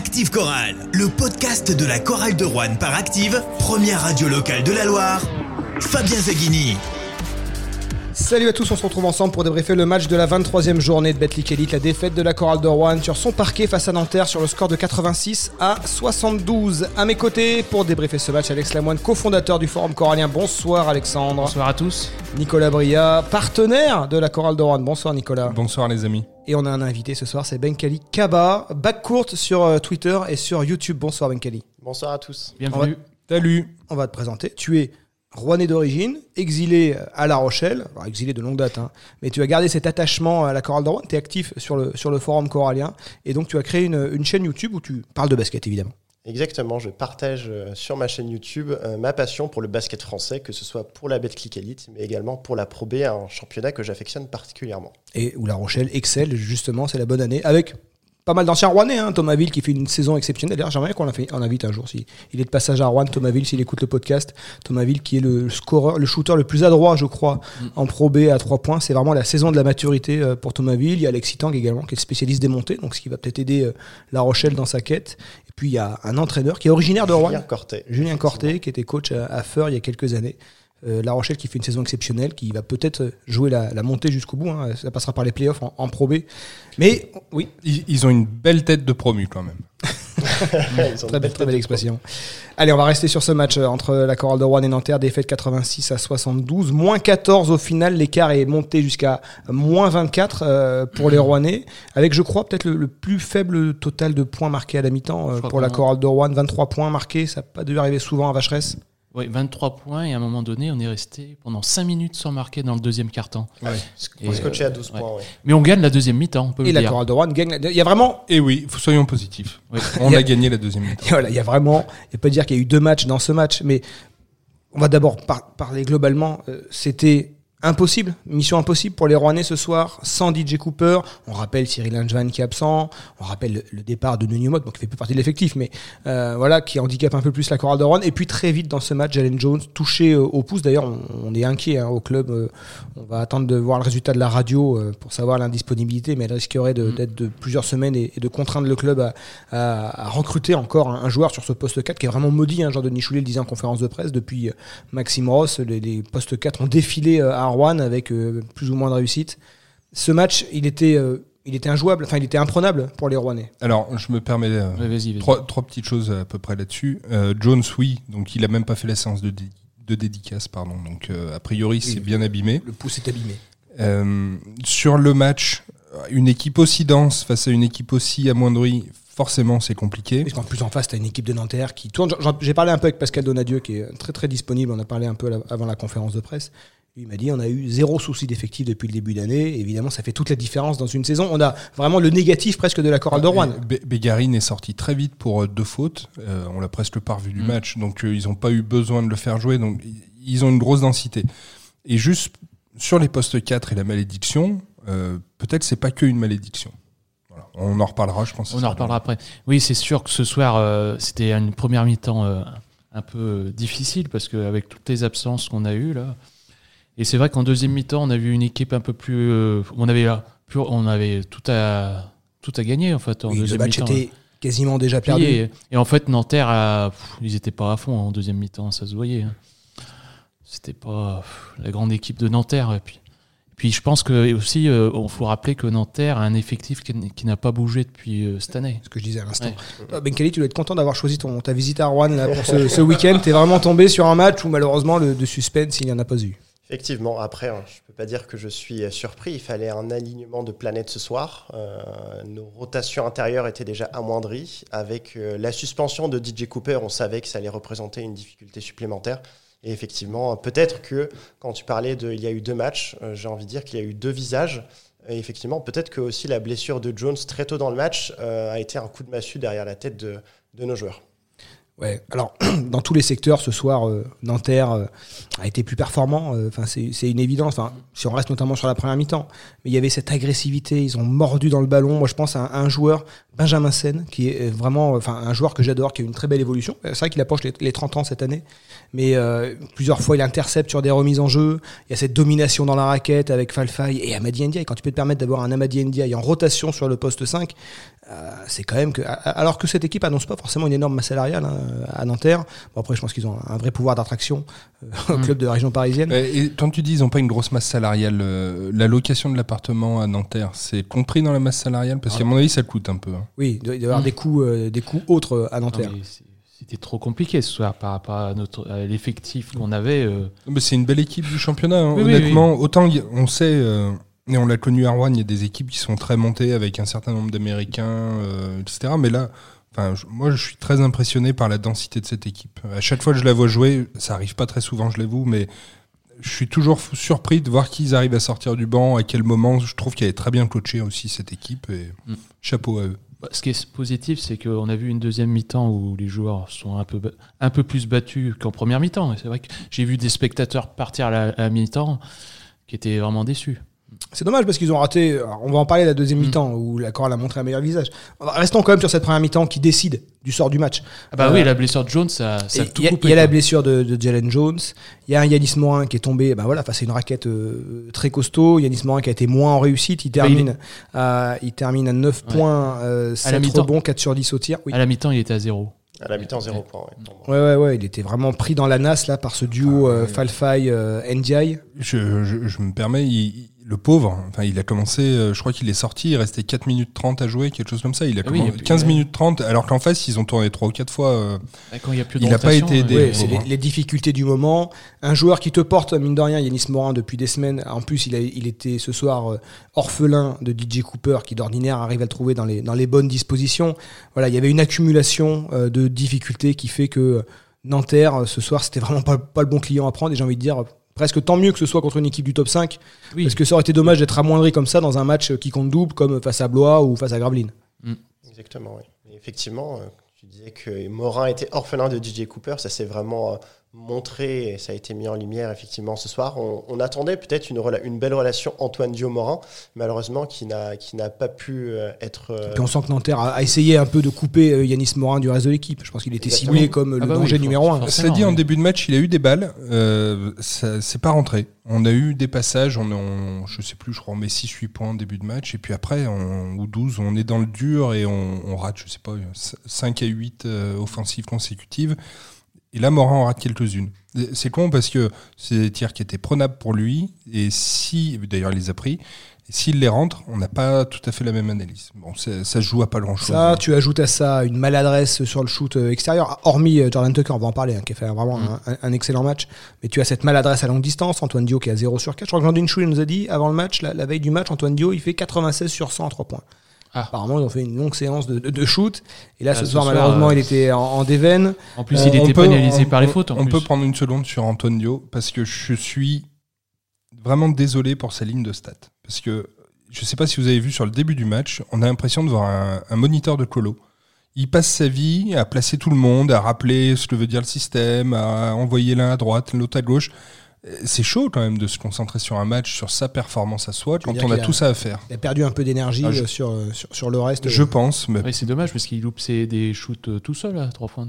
Active Chorale, le podcast de la chorale de Rouen par Active, première radio locale de la Loire. Fabien Zaghini. Salut à tous, on se retrouve ensemble pour débriefer le match de la 23e journée de Betclic Elite, la défaite de la chorale de Rouen sur son parquet face à Nanterre sur le score de 86 à 72. À mes côtés pour débriefer ce match, Alex Lamoine, cofondateur du Forum Corallien. Bonsoir Alexandre. Bonsoir à tous. Nicolas Bria, partenaire de la chorale de Rouen. Bonsoir Nicolas. Bonsoir les amis. Et on a un invité ce soir, c'est Benkali Kaba, back courte sur euh, Twitter et sur YouTube. Bonsoir Benkali. Bonsoir à tous. Bienvenue. Salut. On va te présenter. Tu es Rouennais d'origine, exilé à La Rochelle, alors exilé de longue date, hein, mais tu as gardé cet attachement à la chorale de Rouen, tu es actif sur le, sur le forum corallien, et donc tu as créé une, une chaîne YouTube où tu parles de basket évidemment. Exactement, je partage euh, sur ma chaîne YouTube euh, ma passion pour le basket français, que ce soit pour la Betclic Elite, mais également pour la Pro B, un championnat que j'affectionne particulièrement. Et où La Rochelle excelle, justement, c'est la bonne année, avec pas mal d'anciens Rouennais, hein, Thomas Ville qui fait une saison exceptionnelle. D'ailleurs, j'aimerais qu'on en invite un jour. Si il est de passage à Rouen, Thomas Ville, s'il écoute le podcast. Thomas Ville qui est le scoreur, le shooter le plus adroit, je crois, en Pro B à 3 points. C'est vraiment la saison de la maturité euh, pour Thomas Ville. Il y a Alexis Tang également qui est spécialiste des montées, donc ce qui va peut-être aider euh, La Rochelle dans sa quête. Et puis il y a un entraîneur qui est originaire de Rouen. Julien Cortet. Julien Cortet, qui était coach à, à Feur il y a quelques années. Euh, la Rochelle qui fait une saison exceptionnelle, qui va peut-être jouer la, la montée jusqu'au bout. hein. Ça passera par les playoffs en, en Pro B. Mais oui, Ils, ils ont une belle tête de promu quand même. Ils ont Très une belle, très belle expression. Allez, on va rester sur ce match euh, entre la chorale de Rouen et Nanterre, défaite 86 à 72, moins 14 au final, l'écart est monté jusqu'à moins 24 euh, pour les Rouennais, avec je crois peut-être le, le plus faible total de points marqués à la mi-temps euh, pour la chorale de Rouen, 23 points marqués, ça n'a pas dû arriver souvent à Vacheresse. Oui, 23 points et à un moment donné, on est resté pendant 5 minutes sans marquer dans le deuxième quart-temps. Et, On euh, à 12 ouais. points. ouais. Mais on gagne la deuxième mi-temps, on peut Et le la dire. chorale de Rouen gagne. la- Il y a vraiment Et oui, faut- soyons positifs. Oui. On a- a gagné la deuxième mi-temps. Et voilà, il y a vraiment, il n'y a pas à dire qu'il y a eu deux matchs dans ce match, mais on va d'abord par- parler globalement. Euh, C'était impossible, mission impossible pour les Rouennais ce soir, sans DJ Cooper. On rappelle Cyril Langevin qui est absent, on rappelle le, départ de Nuno Mott, donc qui fait plus partie de l'effectif, mais euh, voilà, qui handicape un peu plus la chorale de Rouen. Et puis très vite dans ce match, Jalen Jones touché euh, au pouce. D'ailleurs, on, on est inquiet hein, au club. euh, on va attendre de voir le résultat de la radio pour savoir l'indisponibilité, mais elle risquerait de- d'être de plusieurs semaines et, et de contraindre le club à, à- à recruter encore un, un joueur sur ce poste 4 qui est vraiment maudit. Hein, Jean-Denis Choulet le disait en conférence de presse depuis Maxime Ross. Les, les postes 4 ont défilé à Rouen avec euh, plus ou moins de réussite. Ce match, il était, euh, il était injouable, enfin il était imprenable pour les Rouennais. Alors, je me permets euh, vas-y, vas-y. trois, trois petites choses à peu près là-dessus. Euh, Jones, oui, donc il a même pas fait la séance de, dé- de dédicace, pardon. Donc, euh, a priori, c'est bien abîmé. Le pouce est abîmé. Euh, sur le match, une équipe aussi dense face à une équipe aussi amoindrie, forcément, c'est compliqué. Parce qu'en plus en face, tu as une équipe de Nanterre qui tourne. J'ai parlé un peu avec Pascal Donadieu qui est très très disponible. On a parlé un peu avant la conférence de presse. Lui, il m'a dit on a eu zéro souci d'effectif depuis le début d'année. Évidemment, ça fait toute la différence dans une saison. On a vraiment le négatif presque de la chorale de Rouen. Bé- Bégarine est sorti très vite pour euh, deux fautes. Euh, on l'a presque pas revu du Mm. match, donc euh, ils n'ont pas eu besoin de le faire jouer. Donc ils ont une grosse densité. Et juste sur les postes 4 et la malédiction, euh, peut-être c'est pas que une malédiction. Voilà. On en reparlera, je pense. On en reparlera après. Oui, c'est sûr que ce soir, euh, c'était une première mi-temps euh, un peu difficile parce qu'avec toutes les absences qu'on a eues là. Et c'est vrai qu'en deuxième mi-temps, on a vu une équipe un peu plus. euh, on avait, plus- on avait tout à, tout à gagner en fait en Oui, le deuxième match mi-temps. était quasiment déjà perdu. Et, et en fait, Nanterre, a- pff, ils étaient pas à fond en deuxième mi-temps, ça se voyait. hein. C'était pas pff, la grande équipe de Nanterre. Et puis, puis je pense que aussi, euh, on faut rappeler que Nanterre a un effectif qui, n'a pas bougé depuis euh, cette année. Ce que je disais à l'instant. Ouais. Toi, Ben Kali, tu dois être content d'avoir choisi ton, ta visite à Rouen là, pour ce, ce week-end. Tu es vraiment tombé sur un match où malheureusement le de suspense, il n'y en a pas eu. Effectivement, après, hein, je ne peux pas dire que je suis euh, surpris. Il fallait un alignement de planètes ce soir. Euh, nos rotations intérieures étaient déjà amoindries. Avec euh, la suspension de DJ Cooper, on savait que ça allait représenter une difficulté supplémentaire. Et effectivement, peut-être que quand tu parlais de il y a eu deux matchs, j'ai envie de dire qu'il y a eu deux visages. Et effectivement, peut-être que aussi la blessure de Jones très tôt dans le match a été un coup de massue derrière la tête de nos joueurs. Ouais, alors dans tous les secteurs ce soir, euh, Nanterre euh, a été plus performant. euh, Enfin, c'est une évidence. Enfin, si on reste notamment sur la première mi-temps, mais il y avait cette agressivité. Ils ont mordu dans le ballon. Moi, je pense à un, joueur, Benjamin Sen, qui est vraiment, enfin, un joueur que j'adore, qui a une très belle évolution. C'est vrai qu'il approche les, les 30 ans cette année, mais plusieurs fois il intercepte sur des remises en jeu. Il y a cette domination dans la raquette avec Falfay et Amadi Ndiaye. Quand tu peux te permettre d'avoir un Amadi Ndiaye en rotation sur le poste 5, euh, c'est quand même que, alors que cette équipe annonce pas forcément une énorme masse salariale hein, à Nanterre. Bon, après, je pense qu'ils ont un vrai pouvoir d'attraction euh, au Mm. club de la région parisienne. Et quand tu dis ils n'ont pas une grosse masse salariale, euh, la location de l'appartement à Nanterre, c'est compris dans la masse salariale? Parce qu'à mon avis, ça coûte un peu. hein. Oui, il doit y avoir Mm. des coûts, euh, des coûts autres euh, à Nanterre. C'était trop compliqué ce soir par rapport à, notre, à l'effectif qu'on avait. euh. Mais c'est une belle équipe du championnat. hein. Oui, oui, Honnêtement, autant on sait, euh, et on l'a connu à Rouen, il y a des équipes qui sont très montées avec un certain nombre d'Américains, euh, etc. Mais là, enfin, je- moi, je suis très impressionné par la densité de cette équipe. À chaque fois que je la vois jouer, ça arrive pas très souvent, je l'avoue, mais je suis toujours surpris de voir qu'ils arrivent à sortir du banc, à quel moment. Je trouve qu'elle est très bien coachée aussi, cette équipe, et Mm. chapeau à eux. Bah, Ce qui est positif, c'est qu'on a vu une deuxième mi-temps où les joueurs sont un peu, un peu plus battus qu'en première mi-temps. Et c'est vrai que j'ai vu des spectateurs partir à la, à la mi-temps qui étaient vraiment déçus. C'est dommage parce qu'ils ont raté. on va en parler de la deuxième Mm. mi-temps où la Chorale a montré un meilleur visage. Restons quand même sur cette première mi-temps qui décide du sort du match. Ah bah Euh, oui, la blessure de Jones, ça, ça a tout Il y a, coupé. il y a la blessure de, de Jalen Jones. Il y a un Yanis Morin qui est tombé ben voilà, face à une raquette euh, très costaud. Yanis Morin qui a été moins en réussite. Il Bah, il termine, à, il termine à 9 Ouais. points, euh, À la 7 mi-temps. rebonds, 4 sur 10 au tir. Oui. À la mi-temps, il était à zéro. À la mi-temps, zéro point. ouais. Ouais, ouais, ouais. Il était vraiment pris dans la nasse là, par ce duo Ah, euh, ouais. Falfai euh, Ndiaye. Je, je, je me permets, il- il- le pauvre, enfin, il a commencé, euh, je crois qu'il est sorti, il restait 4 minutes 30 à jouer, quelque chose comme ça. Il a Ah oui, commencé- et puis, 15 ouais. minutes 30, alors qu'en face, ils ont tourné 3 ou 4 fois. euh, Quand il n'y a plus de Il a pas été aidé. euh, Ouais, c'est les, les difficultés du moment. Un joueur qui te porte, mine de rien, Yanis Morin, depuis des semaines. En plus, il, a, il était ce soir euh, orphelin de DJ Cooper, qui d'ordinaire arrive à le trouver dans les, dans les bonnes dispositions. Voilà, il y avait une accumulation euh, de difficultés qui fait que Nanterre, ce soir, c'était vraiment pas, pas le bon client à prendre. Et j'ai envie de dire, presque tant mieux que ce soit contre une équipe du top 5. Oui. Parce que ça aurait été dommage d'être amoindri comme ça dans un match qui compte double, comme face à Blois ou face à Gravelines. Exactement, oui. Et effectivement, euh, tu disais que Morin était orphelin de DJ Cooper, ça s'est vraiment euh, montré et ça a été mis en lumière effectivement ce soir. On, on attendait peut-être une, belle relation Antoine Dio-Morin, malheureusement qui n'a pas pu euh, être... euh, Puis on sent que Nanterre a, a essayé un peu de couper euh, Yanis Morin du reste de l'équipe. Je pense qu'il était Exactement. ciblé comme le Ah bah danger numéro un. Cela dit, en début de match, il a eu des balles. Euh, ça c'est pas rentré. On a eu des passages, on, on je sais plus, je crois, on met 6-8 points en début de match. Et puis après, on- ou 12, on est dans le dur et on, on rate, je sais pas, 5 à 8 euh, offensives consécutives. Et là, Morin en rate quelques-unes. C'est con parce que c'est des tirs qui étaient prenables pour lui. Et si, d'ailleurs, il les a pris. Et s'il les rentre, on n'a pas tout à fait la même analyse. Bon, ça, se joue à pas grand-chose. Ça, tu ajoutes à ça une maladresse sur le shoot euh, extérieur, hormis euh, Jordan Tucker, on va en parler, hein, qui a fait vraiment Mm. un, un excellent match. Mais tu as cette maladresse à longue distance. Antoine Dio qui est à 0 sur 4. Je crois que Landin Chou il nous a dit avant le match, la, la veille du match, Antoine Dio, il fait 96 sur 100 à 3 points. Ah. Apparemment, ils ont fait une longue séance de, de, de shoot. Et là, Ah, ce, ce soir, soir, malheureusement, euh, il était en, en déveine. En plus, On- il était peut- pénalisé par les fautes. En on plus. peut prendre une seconde sur Antonio parce que je suis vraiment désolé pour sa ligne de stats. Parce que je ne sais pas si vous avez vu sur le début du match, on a l'impression de voir un, un moniteur de colo. Il passe sa vie à placer tout le monde, à rappeler ce que veut dire le système, à envoyer l'un à droite, l'autre à gauche. Euh, C'est chaud quand même de se concentrer sur un match, sur sa performance à soi, quand on a tout ça à faire. Il a perdu un peu d'énergie Ah, je- euh, sur, euh, sur, sur le reste. Je pense, mais Ouais, c'est dommage parce qu'il loupe ses- des shoots euh, tout seul à trois points.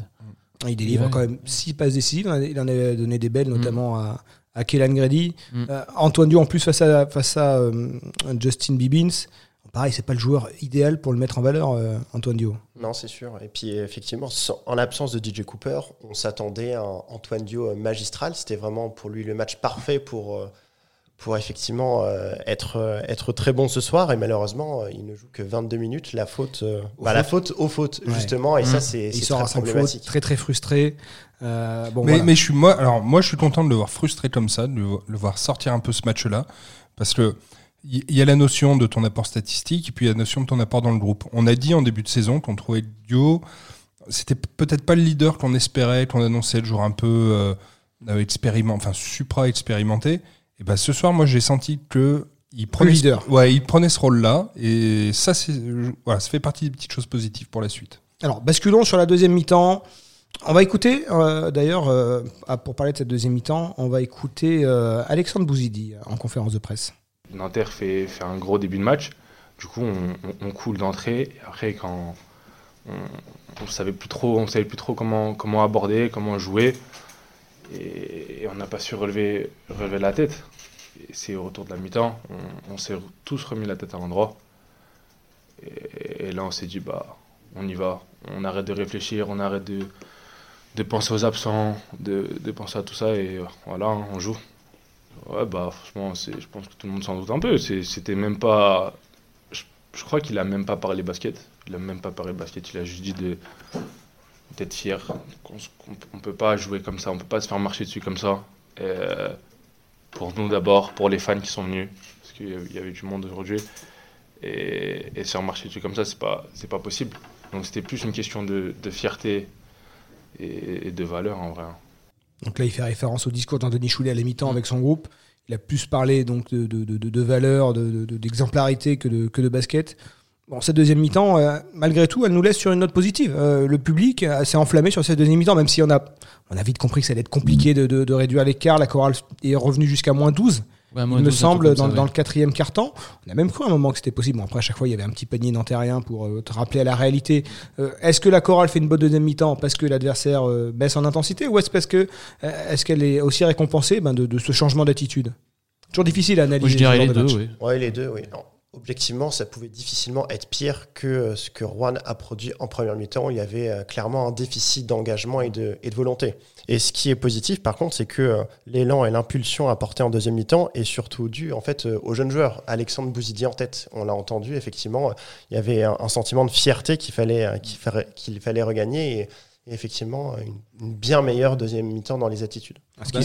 Il délivre Ouais. quand même 6 passes décisives. Il en a- Il en a donné des belles, Mm. notamment à, à Kellan Grady. Mm. Euh, Antoine Dio, en plus, face à, face à euh, Justin Bibbins. Pareil, c'est pas le joueur idéal pour le mettre en valeur, euh, Antoine Dio. Non, c'est sûr. Et puis effectivement, sans- en l'absence de DJ Cooper, on s'attendait à un Antoine Dio euh, magistral. C'était vraiment pour lui le match parfait pour, euh, pour effectivement euh, être, être très bon ce soir. Et malheureusement, il ne joue que 22 minutes. La faute, euh, Aux bah, la fautes. faute aux fautes, Ouais. justement. Et Mmh. ça, c'est Il c'est sort très à 5 fautes, problématique. très très frustré. Euh, bon, mais, voilà. mais je suis moi, alors moi je suis content de le voir frustré comme ça, de le, le voir sortir un peu ce match-là, parce que il y, a la notion de ton apport statistique et puis la notion de ton apport dans le groupe. On a dit en début de saison qu'on trouvait Dio, c'était p- peut-être pas le leader qu'on espérait, qu'on annonçait le jour un peu euh, euh, expériment, enfin supra expérimenté. Et ben ce soir, moi j'ai senti que il prenait, ce- leader. ouais, il prenait ce rôle-là et ça c'est, voilà, ça fait partie des petites choses positives pour la suite. Alors, basculons sur la deuxième mi-temps. On va écouter, euh, d'ailleurs, euh, ah, pour parler de cette deuxième mi-temps, on va écouter Alexandre Bouzidi en conférence de presse. Nanterre fait, un gros début de match. Du coup, on, coule d'entrée. Après, quand on, on savait plus trop, on savait plus trop comment, aborder, comment jouer, et, on n'a pas su relever, la tête. C'est au retour de la mi-temps, on, s'est tous remis la tête à l'endroit. Et, et là, on s'est dit, bah, on y va. On arrête de réfléchir, on arrête de, penser aux absents, de, penser à tout ça, et voilà, on joue. Ouais, bah, franchement, je pense que tout le monde s'en doute un peu. C'était même pas. Je, crois qu'il a même pas parlé basket. Il a même pas parlé basket. Il a juste dit d'être fier. qu'on on peut pas jouer comme ça. On peut pas se faire marcher dessus comme ça. Euh, pour nous d'abord, pour les fans qui sont venus, parce qu'il y avait- du monde aujourd'hui. Et, se faire marcher dessus comme ça, c'est pas, pas possible. Donc c'était plus une question de, fierté et, et de valeur en vrai. Donc là, il fait référence au discours d'Anthony Choulet à la mi-temps avec son groupe. Il a plus parlé donc de, de, de, de valeur, de- de- d'exemplarité que de, que de basket. Bon, cette deuxième mi-temps, euh, malgré tout, elle nous laisse sur une note positive. Euh, le public euh, s'est enflammé sur cette deuxième mi-temps, même si on a, on a vite compris que ça allait être compliqué de, de, de réduire l'écart. La chorale est revenue jusqu'à moins 12. Ouais, il me 12, un semble, dans, comme ça, dans ouais. le quatrième quart-temps. On a même cru à un moment que c'était possible. Bon, après, à chaque fois, il y avait un petit panier nantérien pour euh, te rappeler à la réalité. Euh, est-ce que la chorale fait une bonne deuxième mi-temps parce que l'adversaire euh, baisse en intensité ou est-ce parce que euh, est-ce qu'elle est aussi récompensée ben, de, de ce changement d'attitude? Toujours difficile à analyser. Moi, je dirais ce les genre de deux, oui. Ouais, les deux, oui. Non. Objectivement, ça pouvait difficilement être pire que euh, ce que Rouen a produit en première mi-temps. Il y avait euh, clairement un déficit d'engagement et de, et de volonté. Et ce qui est positif, par contre, c'est que euh, l'élan et l'impulsion apportés en deuxième mi-temps est surtout dû en fait aux jeunes joueurs. Alexandre Bouzidi en tête, on l'a entendu, effectivement, il y avait un, un sentiment de fierté qu'il fallait, qu'il fallait, regagner et, et effectivement une, une bien meilleure deuxième mi-temps dans les attitudes. Ah, ce qui-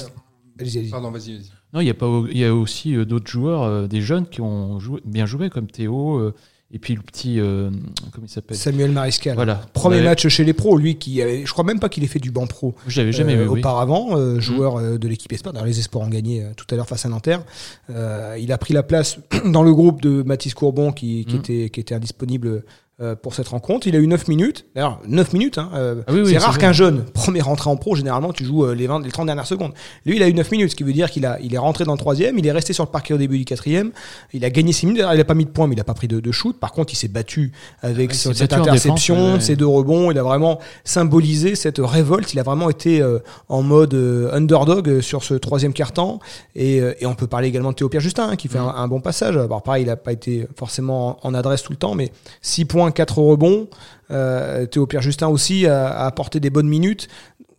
Allez-y, allez-y. Pardon, vas-y, vas-y. Non, il y a pas, il y a aussi euh, d'autres joueurs, euh, des jeunes qui ont joué, bien joué comme Théo euh, et puis le petit, euh, comment il s'appelle? Samuel Mariscal. Voilà. Premier Ouais. match chez les pros, lui qui avait, je crois même pas qu'il ait fait du banc pro. Je l'avais jamais euh, vu. auparavant, euh, joueur de l'équipe Espoir. D'ailleurs, les Espoirs ont gagné tout à l'heure face à Nanterre. Euh, il a pris la place dans le groupe de Mathis Courbon qui, qui Mhm. était, qui était indisponible euh, pour cette rencontre. Il a eu 9 minutes. D'ailleurs, 9 minutes. Hein, euh, Ah oui, oui, c'est rare qu'un jeune, premier rentré en pro, généralement, tu joues euh, les, 20, les 30 dernières secondes. Lui, il a eu 9 minutes, ce qui veut dire qu'il a, il est rentré dans le troisième, il est resté sur le parquet au début du quatrième, il a gagné 6 minutes. Il a pas mis de points, mais il a pas pris de, de shoot. Par contre, il s'est battu avec Ah, cette battu interception, défense, ouais, ouais. ces deux rebonds. Il a vraiment symbolisé cette révolte. Il a vraiment été euh, en mode euh, underdog sur ce troisième quart-temps. Et, euh, et on peut parler également de Théo Pierre Justin, hein, qui fait un, un bon passage. Alors pareil, il n'a pas été forcément en, en adresse tout le temps, mais 6 points, 4 rebonds. Euh, Théo Pierre Justin aussi a, a apporté des bonnes minutes.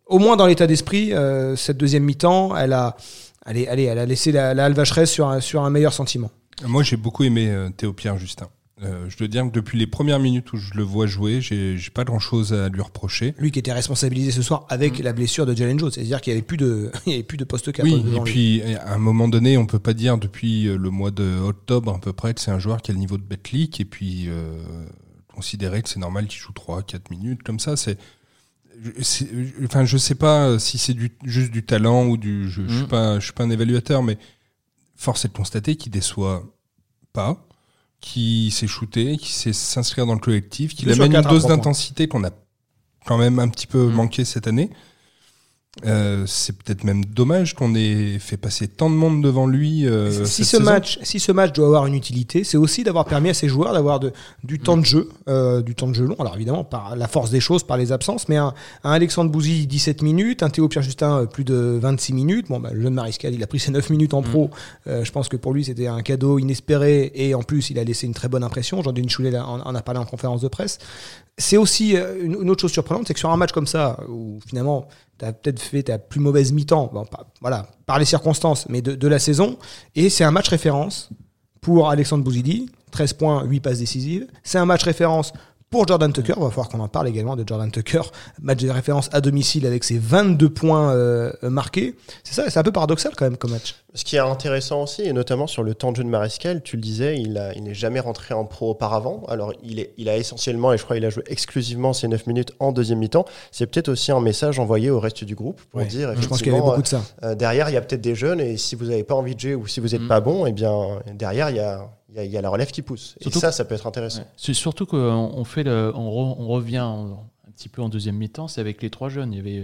Au moins dans l'état d'esprit, euh, cette deuxième mi-temps, elle a, allez, allez, elle a laissé la, la Alvacheresse sur un, sur un meilleur sentiment. Moi, j'ai beaucoup aimé euh, Théo Pierre Justin. Euh, je dois dire que depuis les premières minutes où je le vois jouer, j'ai pas grand chose à lui reprocher. Lui qui était responsabilisé ce soir avec la blessure de Jalen Jones, c'est-à-dire qu'il n'y avait plus de, il y avait plus de poste 4 Oui, et lui. puis à un moment donné, on peut pas dire depuis euh, le mois de octobre à peu près que c'est un joueur qui a le niveau de Betlic et puis euh, considérer que c'est normal qu'il joue 3 4 minutes comme ça, c'est enfin je sais pas si c'est du, juste du talent ou du je, je suis Mhm. pas je suis pas un évaluateur mais force est de constater qu'il déçoit pas qui sait shooter, qui sait s'inscrire dans le collectif, qu'il amène une à dose d'intensité qu'on a quand même un petit peu Mhm. manqué cette année. Euh, c'est peut-être même dommage qu'on ait fait passer tant de monde devant lui. euh, si cette ce saison. match, si ce match doit avoir une utilité, c'est aussi d'avoir permis à ces joueurs d'avoir du temps de jeu, euh, du temps de jeu long. Alors évidemment par la force des choses, par les absences, mais un, un Alexandre Bouzy 17 minutes, un Théo Pierre Justin euh, plus de 26 minutes. Bon, bah, le jeune Mariscal, il a pris ses 9 minutes en pro. Euh, je pense que pour lui c'était un cadeau inespéré et en plus il a laissé une très bonne impression. Jean-Denis Choulet en, en a parlé en conférence de presse. C'est aussi euh, une, autre chose surprenante, c'est que sur un match comme ça où finalement t'as peut-être fait ta plus mauvaise mi-temps, pas- voilà, par les circonstances, mais de, de la saison. Et c'est un match référence pour Alexandre Bouzidi, 13 points, 8 passes décisives. C'est un match référence pour Jordan Tucker. Il va falloir qu'on en parle également de Jordan Tucker. Match de référence à domicile avec ses 22 points euh, euh, marqués. C'est ça, c'est un peu paradoxal quand même comme match. Ce qui est intéressant aussi, et notamment sur le temps de jeu de Marescal, tu le disais, il, a- il n'est jamais rentré en pro auparavant. Alors, il, est, il a essentiellement, et je crois qu'il a joué exclusivement ces 9 minutes en deuxième mi-temps. C'est peut-être aussi un message envoyé au reste du groupe pour Ouais. dire, Je pense qu'il y avait effectivement, beaucoup de ça. euh, derrière, il y a peut-être des jeunes, et si vous n'avez pas envie de jouer ou si vous n'êtes Mm. pas bon, et bien, derrière, il y a, il y a- il y a la relève qui pousse. Surtout et ça, ça peut être intéressant. Ouais. C'est surtout qu'on on fait le- on, re- on revient en- un petit peu en deuxième mi-temps, c'est avec les trois jeunes. Il y avait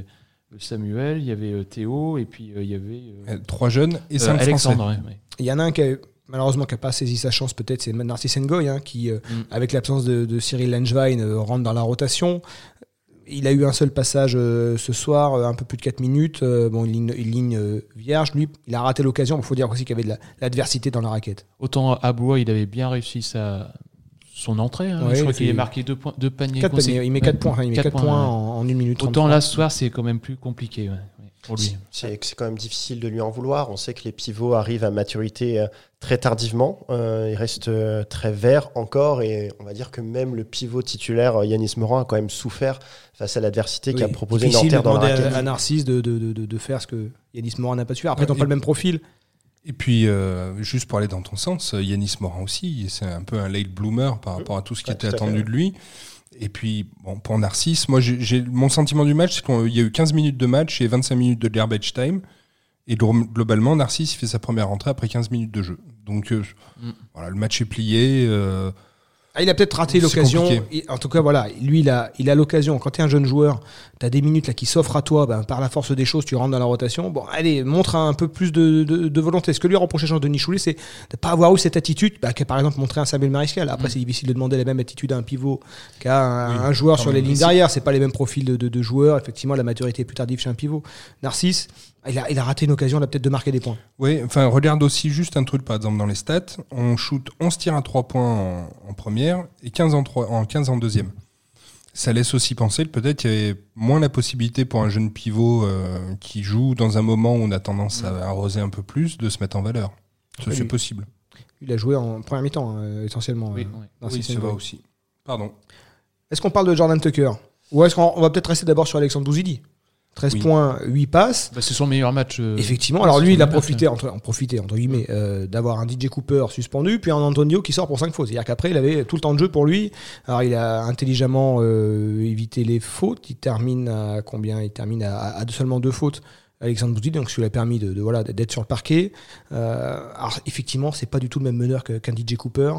euh, Samuel, il y avait euh, Théo, et puis euh, il y avait Trois jeunes et cinq. Alexandre. ouais, ouais. Il y en a un qui a, malheureusement qui n'a pas saisi sa chance, peut-être, c'est Narcisse Ngoy, hein, qui, euh, Mm. avec l'absence de, de Cyril Langevin, euh, rentre dans la rotation. Il a eu un seul passage euh, ce soir, euh, un peu plus de 4 minutes. euh, bon, une ligne, une ligne, vierge. Lui, il a raté l'occasion. Il faut dire aussi qu'il y avait de la- l'adversité dans la raquette. Autant à Blois, il avait bien réussi sa, son entrée. hein. Ouais, je crois il qu'il est marqué deux, points, deux paniers. Quatre consécutifs. paniers, il met Ouais, 4 points, enfin, il met quatre 4 points, ouais. en, en 1 minute. Autant 33. là, ce soir, c'est quand même plus compliqué ouais, pour lui. C'est quand même difficile de lui en vouloir. On sait que les pivots arrivent à maturité euh, très tardivement. Euh, il reste euh, très vert encore et on va dire que même le pivot titulaire euh, Yanis Morin a quand même souffert face à l'adversité qu'a Oui, proposé difficile de Nanterre dans la raquette. à, Narcisse de, de, de, de- faire ce que Yanis Morin n'a pas su faire. Après, Ouais, ils n'ont pas le même profil. Et puis, euh, juste pour aller dans ton sens, Yanis Morin aussi, c'est un peu un late bloomer par rapport à tout ce qui Ouais, était attendu de lui. Et puis, bon, pour Narcisse, moi, j'ai mon sentiment du match, c'est qu'il y a eu 15 minutes de match et 25 minutes de garbage time. Et glo- globalement, Narcisse il fait sa première entrée après 15 minutes de jeu. Donc, euh, Mm. voilà, le match est plié. euh, Ah, il a peut-être raté l'occasion. En tout cas, voilà, lui, il a, il a l'occasion. Quand tu es un jeune joueur, tu as des minutes là qui s'offrent à toi, ben, par la force des choses, tu rentres dans la rotation. Bon, allez, montre un peu plus de, de, de volonté. Ce que lui a reproché Jean Denis Choulet, c'est de ne pas avoir eu cette attitude bah, qu'a par exemple montré un Samuel Mariscal. Après, c'est difficile de demander la même attitude à un pivot qu'à un, Oui, un joueur sur les lignes derrière. C'est pas les mêmes profils de, de, de joueurs. Effectivement, la maturité est plus tardive chez un pivot. Narcisse, il a, il a raté une occasion là peut-être de marquer des points. Oui, enfin, regarde aussi juste un truc, par exemple, dans les stats. On shoot 11 tirs à 3 points en, en première et 15 en, trois- en 15 en deuxième. Ça laisse aussi penser que peut-être il y avait moins la possibilité pour un jeune pivot euh, qui joue dans un moment où on a tendance à arroser un peu plus de se mettre en valeur. Ça, Oui, C'est possible. Il a joué en première mi-temps, hein, essentiellement. Oui, euh, oui. dans oui, Six ça va aussi. Pardon. Est-ce qu'on parle de Jordan Tucker? Ou est-ce qu'on on va peut-être rester d'abord sur Alexandre Bouzidi 13 Oui. points, 8 passes. Bah, c'est son meilleur match. euh, Effectivement, alors lui, il a match, profité, entre, en profité, entre guillemets, euh, d'avoir un DJ Cooper suspendu, puis un Antonio qui sort pour 5 fautes. C'est-à-dire qu'après, il avait tout le temps de jeu pour lui. Alors, il a intelligemment euh, évité les fautes. Il termine à combien? Il termine à, à seulement deux fautes. Alexandre Bouzidi, donc ce qui lui a permis de, de, voilà d'être sur le parquet. Euh, alors effectivement, c'est pas du tout le même meneur qu'un DJ Cooper.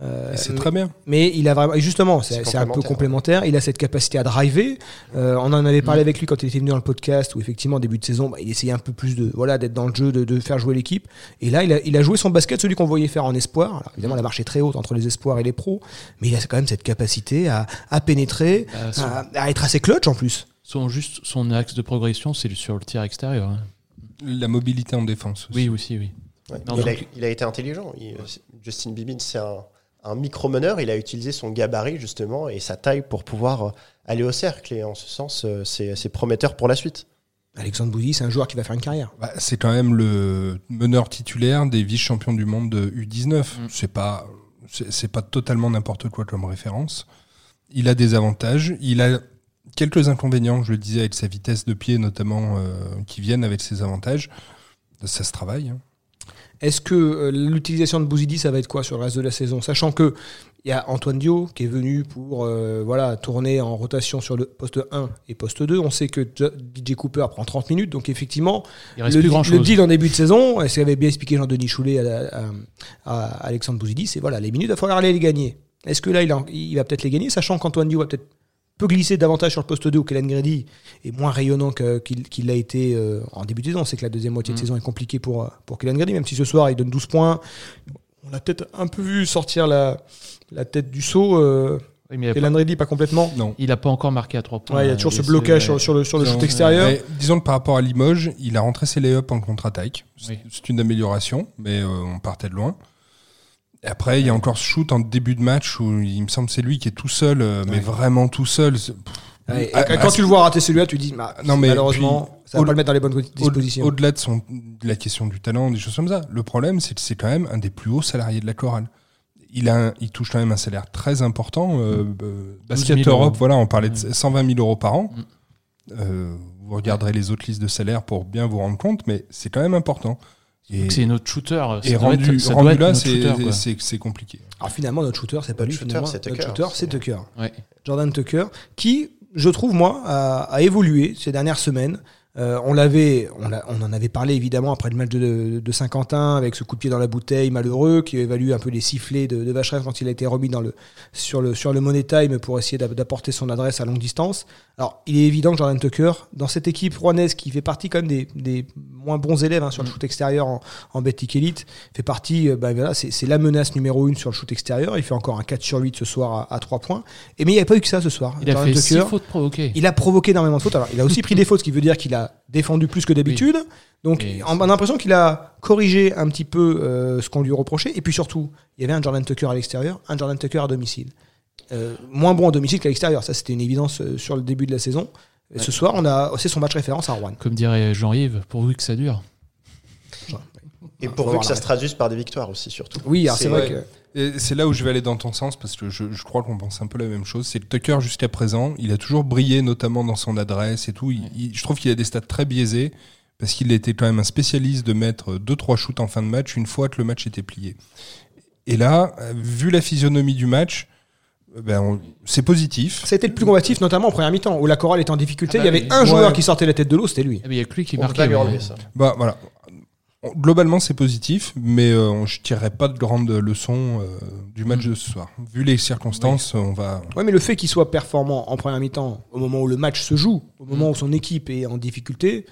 Euh, c'est très bien. mais il a vraiment, et justement, C'est un peu complémentaire. Il a cette capacité à driver. Euh, on en avait parlé avec lui quand il était venu dans le podcast, où effectivement, au début de saison, bah, il essayait un peu plus de, voilà, d'être dans le jeu, de, de faire jouer l'équipe. Et là, il a, il a joué son basket, celui qu'on voyait faire en espoir. Alors, évidemment, la marche est très haute entre les espoirs et les pros, mais il a quand même cette capacité à, à pénétrer, Bah, son, à, à être assez clutch en plus. son- juste, son axe de progression, c'est sur le tir extérieur. hein. La mobilité en défense aussi. Oui, aussi, oui. Ouais. Non, il, a, donc- il a été intelligent. Il- Justin Bibin, c'est un, un micro-meneur. Il a utilisé son gabarit, justement, et sa taille pour pouvoir euh, aller au cercle. Et en ce sens, euh, c'est prometteur pour la suite. Alexandre Bouzy, c'est un joueur qui va faire une carrière. Bah, c'est quand même le meneur titulaire des vice-champions du monde de U19. Mm. C'est pas, c'est c'est pas totalement n'importe quoi comme référence. Il a des avantages. Il a quelques inconvénients, je le disais, avec sa vitesse de pied notamment, euh, qui viennent avec ses avantages. Ça se travaille. hein. Est-ce que euh, l'utilisation de Bouzidi, ça va être quoi sur le reste de la saison? Sachant que il y a Antoine Dio qui est venu pour euh, voilà, tourner en rotation sur le poste 1 et poste 2. On sait que DJ Cooper prend 30 minutes, donc effectivement, Il reste le, plus grand le deal en début de saison, et ce qu'avait bien expliqué Jean-Denis Choulet à, à- à Alexandre Bouzidi, c'est voilà, les minutes, il va falloir aller les gagner. Est-ce que là, il, il va peut-être les gagner, sachant qu'Antoine Dio va peut-être peut glisser davantage sur le poste 2 où Kellen Grady est moins rayonnant qu'il l'a été euh, en début de saison. C'est que la deuxième moitié de Mm. saison est compliquée pour, pour Kellen Grady, même si ce soir il donne 12 points. On l'a peut-être un peu vu sortir la, la tête du saut. Euh, Oui, mais il a Kellen pas- Grady, pas complètement. Non. il a pas encore marqué à 3 points. Ouais, il y a toujours ce blocage sur, sur le, sur le shoot extérieur. mais disons que par rapport à Limoges, il a rentré ses lay-ups en contre-attaque. C'est Oui. c'est une amélioration, mais euh, on partait de loin. Et après, il y a encore ce shoot en début de match où il me semble que c'est lui qui est tout seul, euh, mais Ouais. vraiment tout seul. Ouais, à- quand à- tu le vois rater celui-là, tu dis, bah, Non, mais malheureusement, puis, ça va pas le mettre dans les bonnes dispositions. Au-delà de, son, de la question du talent, des choses comme ça, le problème, c'est que c'est quand même un des plus hauts salariés de la chorale. Il, a un- il touche quand même un salaire très important. Euh, euh, Basket 12 000 Europe, euros. voilà, on parlait de Ouais. 120 000 euros par an. Mm. Euh, vous regarderez les autres listes de salaires pour bien vous rendre compte, mais c'est quand même important. Et, C'est notre shooter. ça et rendu, être- ça rendu là, notre c'est shooter, quoi. c'est- c'est compliqué. Alors finalement, notre shooter, c'est pas lui. shooter, finalement. c'est Notre Tucker. shooter, c'est Tucker. Ouais. Jordan Tucker, qui, je trouve, moi, a, a évolué ces dernières semaines. Euh, on l'avait, on, en avait parlé évidemment après le match de, de Saint-Quentin avec ce coup de pied dans la bouteille malheureux qui évalue un peu les sifflets de, de Vacheresse quand il a été remis dans le, sur, le, sur le Money Time pour essayer d'a- d'apporter son adresse à longue distance. Alors, il est évident que Jordan Tucker, dans cette équipe rouennaise qui fait partie quand même des, des moins bons élèves hein, sur le shoot extérieur en, en Elite, fait partie, euh, bah, voilà, c'est la menace numéro une sur le shoot extérieur. Il fait encore un 4 sur 8 ce soir à, à 3 points. Et mais il n'y a pas eu que ça ce soir. Il a Jordan fait 6 Tucker, fautes provoquées. il a provoqué énormément de fautes. Alors, il a aussi pris des fautes, ce qui veut dire qu'il a défendu plus que d'habitude. Donc, Et on a l'impression qu'il a corrigé un petit peu euh, ce qu'on lui reprochait. Et puis surtout, il y avait un Jordan Tucker à l'extérieur, un Jordan Tucker à domicile. Euh, moins bon à domicile qu'à l'extérieur. Ça, c'était une évidence euh, sur le début de la saison. Et Ce soir, on a, c'est son match référence à Rouen. Comme dirait Jean-Yves, pourvu que ça dure. Et pourvu que ça se traduise par des victoires aussi, surtout. Oui, alors c'est vrai ouais. que. Et c'est là où je vais aller dans ton sens parce que je, je crois qu'on pense un peu la même chose. C'est que Tucker jusqu'à présent, il a toujours brillé, notamment dans son adresse et tout. Il- il- je trouve qu'il a des stats très biaisés parce qu'il était quand même un spécialiste de mettre deux trois shoots en fin de match une fois que le match était plié. Et là, vu la physionomie du match, euh, ben on- c'est positif. C'était le plus combatif, notamment en première mi-temps, où la chorale était en difficulté. Ah bah il y avait oui. un joueur qui sortait la tête de l'eau, c'était lui. Ah, mais Il y a que lui qui marquait. Bah voilà. Globalement, c'est positif, mais euh, je tirerai pas de grandes leçons euh, du match de ce soir. Vu les circonstances, on va. Ouais, mais le fait qu'il soit performant en première mi-temps, au moment où le match se joue, au moment où son équipe est en difficulté,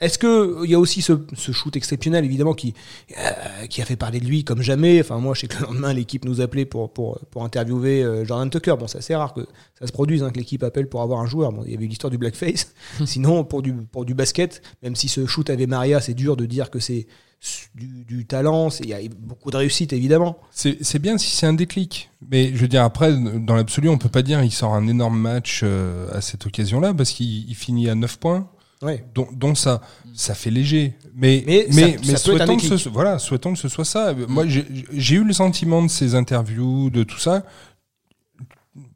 est-ce que il y a aussi ce, ce shoot exceptionnel, évidemment, qui, euh, qui a fait parler de lui comme jamais Enfin, moi, je sais que le lendemain, l'équipe nous appelait pour, pour, pour interviewer euh, Jordan Tucker. Bon, c'est assez rare que ça se produise, hein, que l'équipe appelle pour avoir un joueur. Bon, il y avait eu l'histoire du blackface. Sinon, pour du, pour du basket, même si ce shoot avait Maria, c'est dur de dire que c'est du, du talent. c'est- Il y a beaucoup de réussite, évidemment. C'est bien si c'est un déclic. Mais je veux dire, après, dans l'absolu, on peut pas dire il sort un énorme match euh, à cette occasion-là parce qu'il il finit à 9 points. Ouais. dont ça, ça fait léger. Mais, Mais mais, ça- ça souhaitons, que ce, voilà, souhaitons que ce soit ça. Moi, j'ai j'ai eu le sentiment de ces interviews, de tout ça.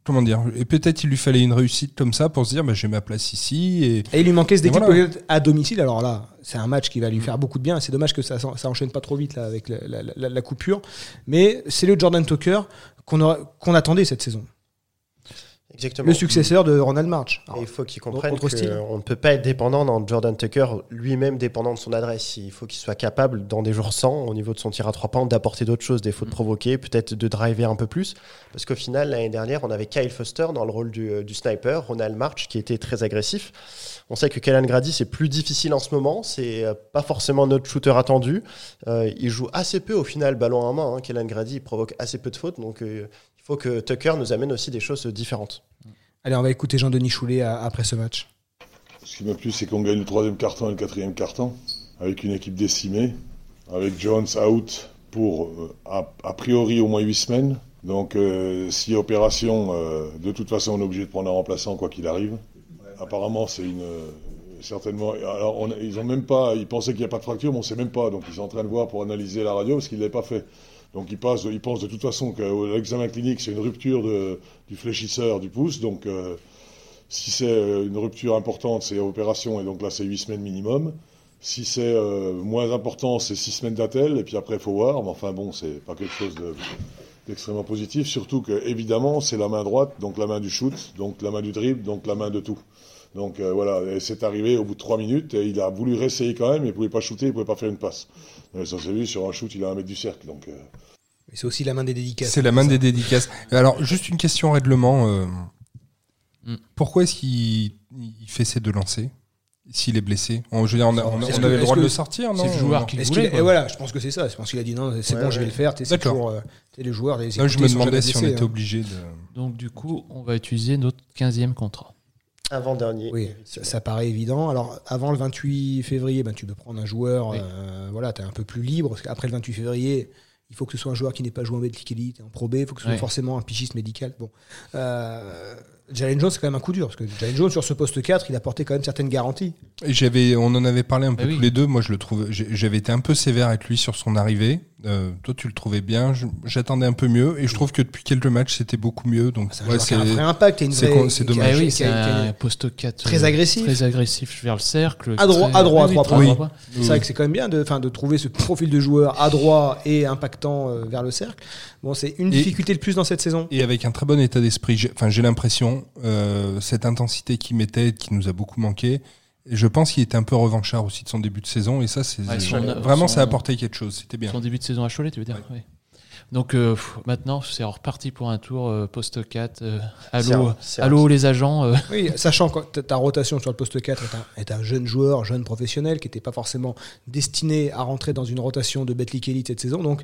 Comment dire? Et peut-être il lui fallait une réussite comme ça pour se dire bah, j'ai ma place ici. Et Et il lui manquait ce déclic voilà. à domicile. Alors là, c'est un match qui va lui faire beaucoup de bien. C'est dommage que ça, ça enchaîne pas trop vite là, avec la, la- la- la coupure. Mais c'est le Jordan Tucker qu'on attendait cette saison. Exactement. Le successeur de Ronald March. Alors, il faut qu'il comprenne autre style. qu'on ne peut pas être dépendant dans Jordan Tucker, lui-même dépendant de son adresse. Il faut qu'il soit capable, dans des jours sans, au niveau de son tir à trois points, d'apporter d'autres choses, des fautes provoquées, peut-être de driver un peu plus. Parce qu'au final, l'année dernière, on avait Kyle Foster dans le rôle du, euh, du sniper, Ronald March qui était très agressif. On sait que Kellen Grady, c'est plus difficile en ce moment. C'est euh, pas forcément notre shooter attendu. Euh, il joue assez peu au final, ballon en main. Hein. Kellen Grady, il provoque assez peu de fautes. Donc euh, faut que Tucker nous amène aussi des choses différentes. Allez, on va écouter Jean-Denis Choulet à- après ce match. Ce qui m'a plu, c'est qu'on gagne le troisième carton et le quatrième carton, avec une équipe décimée, avec Jones out pour euh, a, a priori au moins huit semaines. Donc euh, si opération, euh, de toute façon on est obligé de prendre un remplaçant quoi qu'il arrive. Apparemment c'est une euh, certainement. Alors on- ils ont même pas, ils pensaient qu'il n'y a pas de fracture, mais on sait même pas. Donc ils sont en train de voir pour analyser la radio parce qu'ils l'avaient pas fait. Donc ils pensent de toute façon que l'examen clinique c'est une rupture du fléchisseur du pouce. Donc euh, si c'est euh, une rupture importante, c'est opération, et donc là, c'est 8 semaines minimum. Si c'est euh, moins important, c'est 6 semaines d'attel, et puis après, il faut voir. Mais enfin, bon, c'est pas quelque chose de- d'extrêmement positif, surtout que, évidemment, c'est la main droite, donc la main du shoot, donc la main du dribble, donc la main de tout. Donc euh, voilà, c'est arrivé au bout de 3 minutes, et il a voulu réessayer quand même, mais il pouvait pas shooter, il pouvait pas faire une passe. Mais ça s'est vu, sur un shoot, il a un mètre du cercle, donc... euh, Mais C'est aussi la main des dédicaces. c'est la main des dédicaces. Alors, juste une question règlement. euh, Mm. Pourquoi est-ce qu'il il fait ces deux lancers s'il est blessé? On, Je veux dire, on, a- on a- Est-ce on que- avait le droit de le sortir, non? C'est le joueur qui Est-ce voulait. et voilà, je pense que c'est ça. Je pense qu'il a dit non, c'est Ouais, bon, je vais le faire. Sais, C'est D'accord. toujours euh, les joueurs. Les Non, je me demandais si on était hein. obligé de. Donc du coup, on va utiliser notre 15e contrat. Avant-dernier. Oui, ça, ça paraît évident. Alors, avant le 28 février, ben, tu peux prendre un joueur, Oui. euh, voilà, tu es un peu plus libre. Parce qu'après le 28 février, il faut que ce soit un joueur qui n'ait pas joué en Belgique Elite, en Pro B, il faut que ce soit forcément un pigiste médical. Bon. Euh, Jalen Jones, c'est quand même un coup dur, parce que Jalen Jones, sur ce poste 4, il apportait quand même certaines garanties. Et J'avais, on en avait parlé un peu Ah oui. tous les deux. Moi, je le trouve. j'ai- J'avais été un peu sévère avec lui sur son arrivée. Euh, toi, tu le trouvais bien. J'attendais un peu mieux, et je trouve que depuis quelques matchs, c'était beaucoup mieux. Donc, C'est un ouais, un c'est- vrai impact, c'est dommage. Ah oui, qui c'est un poste 4. Très agressif. Très agressif vers le cercle. À droit- très- à droit, oui, trois points. C'est vrai que c'est quand même bien de, enfin, de trouver ce profil de joueur à droit et impactant euh, vers le cercle. Bon, c'est une Et- difficulté de plus dans cette saison. Et avec un très bon état d'esprit. Enfin, j'ai l'impression euh, cette intensité qu'il mettait, qui nous a beaucoup manqué. Et je pense qu'il était un peu revanchard aussi de son début de saison. Et ça, c'est Ouais, vraiment son- ça a apporté quelque chose. C'était bien. Son début de saison à Cholet, tu veux dire. Donc euh, pff, maintenant, c'est reparti pour un tour euh, poste 4. euh, C'est allô, allô les agents. euh, Oui, sachant que ta- ta rotation sur le poste 4 est un, est un jeune joueur, jeune professionnel, qui n'était pas forcément destiné à rentrer dans une rotation de Betclic Elite cette saison. Donc,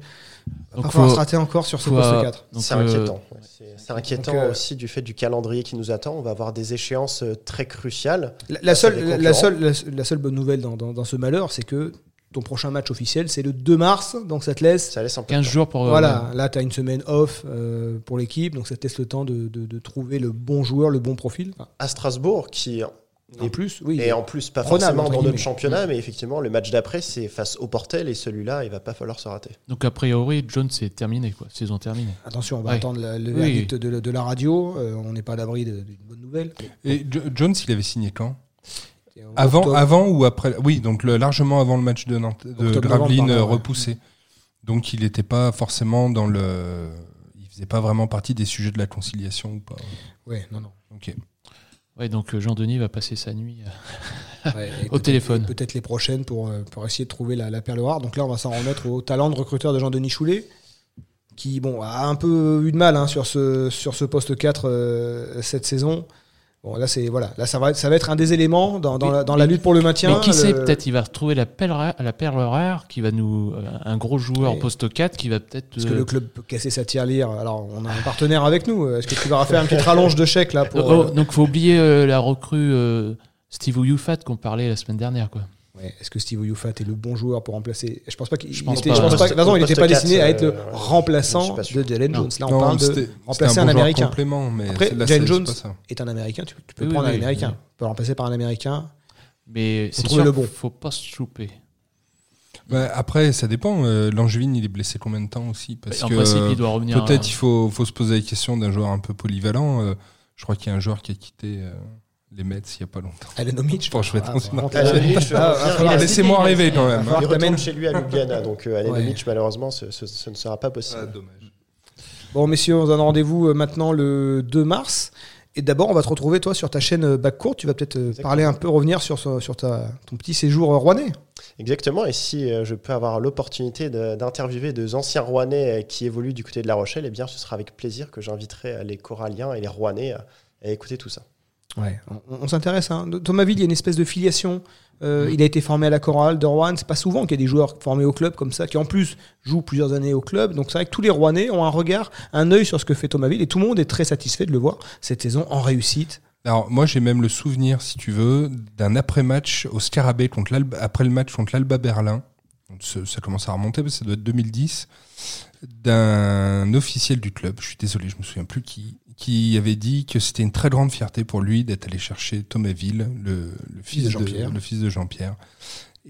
va Donc, falloir faut- se rater encore sur ce faut, poste euh, 4. donc, C'est euh, inquiétant. ouais. C'est- inquiétant Donc, euh, aussi du fait du calendrier qui nous attend. On va avoir des échéances euh, très cruciales. La, seule, la, seule, la, la seule bonne nouvelle dans, dans- dans ce malheur, c'est que ton prochain match officiel, c'est le 2 mars. Donc, ça te laisse. Ça laisse un peu de 15 temps. jours pour. euh, Voilà, là, tu as une semaine off euh, pour l'équipe. Donc, ça te laisse le temps de, de- de trouver le bon joueur, le bon profil. Enfin, À Strasbourg, qui en plus, oui. Et en plus, pas Prenable, forcément dans notre championnat, mais effectivement, le match d'après, c'est face au Portel, et celui-là, il va pas falloir se rater. Donc a priori, Jones c'est terminé quoi. Saison terminée. Attention, on va Ouais. attendre la- le Oui. verdict de, de la radio. Euh, on n'est pas à l'abri de- d'une bonne nouvelle. Et Jo- Jones, il avait signé quand? Et Avant, octobre- avant ou après Oui, donc le- largement avant le match de, Nantes, de ouais. repoussé. Donc il n'était pas forcément dans le. Il faisait pas vraiment partie des sujets de la conciliation ou pas. Ouais, non, non. Ok. Ouais, donc euh, Jean-Denis va passer sa nuit. euh, Ouais, Au téléphone. Peut-être les prochaines pour, euh, pour essayer de trouver la, la perle rare. Donc là, on va s'en remettre au talent de recruteur de Jean-Denis Choulet, qui bon, a un peu eu de mal hein, sur, ce, sur ce poste 4 euh, cette saison. Bon, là, c'est voilà, là ça va, être- ça va être un des éléments dans, dans Mais- la, dans la lutte pour le maintien. Mais qui sait, peut-être il va retrouver la perle rare, la perle rare qui va nous. euh, un gros joueur Oui. poste 4 qui va peut-être. Est-ce que euh, le club peut casser sa tirelire Alors, on a un partenaire avec nous. Est-ce que tu vas faire une petite rallonge de chèque là pour Oh, euh, donc faut oublier euh, la recrue Steve Ouyufat qu'on parlait la semaine dernière quoi. Ouais, Est-ce que Steve Oyoufat est le bon joueur pour remplacer? Je pense pas qu'il il était- pas. je pense poste- il n'était pas destiné à 4, être le euh, remplaçant de Jalen. Jones. Là, on Non, parle de remplacer un, bon américain. complément, mais Après, Jalen Jones est un américain. Tu, tu peux Oui, prendre un américain. oui. Tu peux remplacer par un américain. Mais c'est sûr, le bon. faut pas se chouper. Ouais, après, ça dépend. euh, Langevin, il est blessé combien de temps aussi? Parce en que il peut-être à- il faut, faut se poser la question d'un joueur un peu polyvalent. euh, je crois qu'il y a un joueur qui a quitté euh, les Mets il n'y a pas longtemps. Alan Mitch. Bon, je vais être dans une- Ah, euh, va il a- Laissez-moi rêver quand même. falloir Il retourne chez lui à Ljubljana, donc euh. Mitch, malheureusement, ce, ne sera pas possible. dommage. Bon, messieurs, on se donne rendez-vous euh, maintenant le 2 mars. Et d'abord, on va te retrouver, toi, sur ta chaîne euh, Backcourt. Tu vas peut-être parler un peu, revenir sur, sur ta, ton petit séjour rouennais. Exactement, et si je peux avoir l'opportunité de- d'interviewer deux anciens Rouennais qui évoluent du côté de La Rochelle, eh bien, ce sera avec plaisir que j'inviterai les Coralliens et les Rouennais à, à écouter tout ça. Ouais, on, on s'intéresse. Hein. Thomas Ville, il y a une espèce de filiation. Euh, Il a été formé à la chorale de Rouen. C'est pas souvent qu'il y a des joueurs formés au club comme ça, qui en plus jouent plusieurs années au club. Donc c'est vrai que tous les Rouennais ont un regard, un œil sur ce que fait Thomas Ville. Et tout le monde est très satisfait de le voir cette saison en réussite. Alors, moi, j'ai même le souvenir, si tu veux, d'un après-match au Scarabée, contre l'Alba- après le match contre l'Alba Berlin. Ça commence à remonter, parce que ça doit être 2010. D'un officiel du club, je suis désolé, je me souviens plus qui, qui avait dit que c'était une très grande fierté pour lui d'être allé chercher Thomas Ville, le, le fils, de de Jean-Pierre. le fils de Jean-Pierre.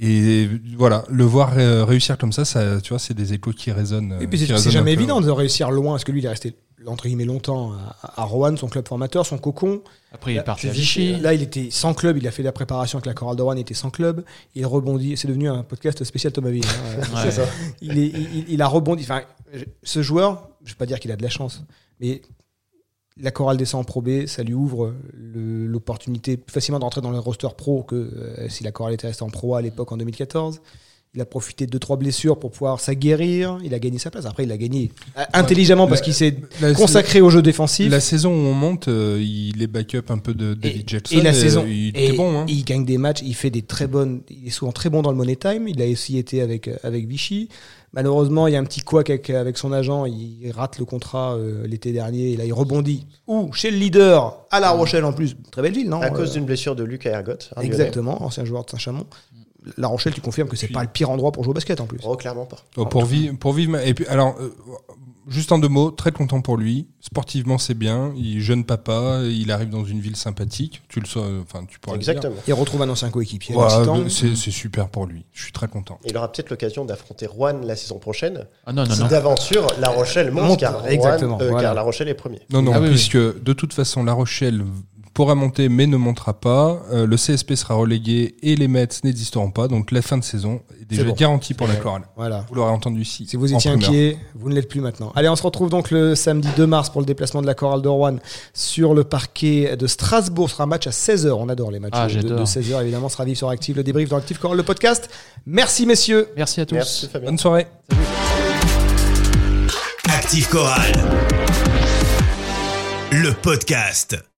Et voilà, le voir euh, réussir comme ça, ça, tu vois, c'est des échos qui résonnent. Et puis c'est jamais évident de réussir loin, parce que lui, il est resté entre guillemets longtemps à, à Rouen, son club formateur, son cocon? Après, il est parti à Vichy. Là, il était sans club. Il a fait la préparation avec la chorale de Rouen. Il était sans club. Il rebondit. C'est devenu un podcast spécial Thomas Ville. hein. Ouais. il, est- il- il a rebondi. Enfin, ce joueur, je vais pas dire qu'il a de la chance, mais la chorale descend en Pro B, ça lui ouvre l'opportunité plus facilement d'entrer dans le roster pro que euh, si la chorale était restée en Pro A à l'époque en 2014. Il a profité de deux trois blessures pour pouvoir s'aguerrir. Il a gagné sa place. Après, il a gagné euh, intelligemment parce qu'il s'est consacré au jeu défensif. La saison où on monte, euh, il est backup un peu de David et, Jetson. et la saison, Il et bon. Hein. il gagne des matchs, il fait des très bonnes, il est souvent très bon dans le money time. Il a aussi été avec euh, avec Vichy. Malheureusement, il y a un petit couac avec, avec son agent. Il rate le contrat euh, l'été dernier. Et là, il rebondit. Ou chez le leader à La Rochelle en plus, très belle ville, non à cause Euh, d'une blessure de Lucas Ergot. Exactement, ancien joueur de Saint-Chamond. La Rochelle, tu confirmes que c'est Puis- pas le pire endroit pour jouer au basket en plus. Oh, clairement pas. Oh, pour, vivre, pour vivre. ma- Et puis, alors, euh, juste en deux mots, très content pour lui. Sportivement, c'est bien. Il est jeune papa. Il arrive dans une ville sympathique. Tu le sais, euh, enfin, tu pourras le dire. Exactement. Il retrouve un ancien coéquipier. Ouais, bah, c'est super pour lui. Je suis très content. Il aura peut-être l'occasion d'affronter Rouen la saison prochaine. Ah non, non, si non. d'aventure La Rochelle monte, Monte, car, Rouen- exactement, euh, voilà. car La Rochelle est premier. Non, non, Ah oui, puisque de toute façon, La Rochelle pourra monter mais ne montera pas. Euh, le CSP sera relégué et les Mets n'existeront pas. Donc la fin de saison est déjà bon. garantie pour la chorale. Voilà. Vous l'aurez entendu ici. Si vous étiez inquiet, vous ne l'êtes plus maintenant. Allez, on se retrouve donc le samedi 2 mars pour le déplacement de la chorale de Rouen sur le parquet de Strasbourg. Ce sera un match à 16h. On adore les matchs Ah, de, de j'adore. 16h. Évidemment, ce sera vif sur Active, le débrief dans Active Chorale, le podcast. Merci, messieurs. Merci à tous. Merci. Bonne soirée. Active Chorale. Le podcast.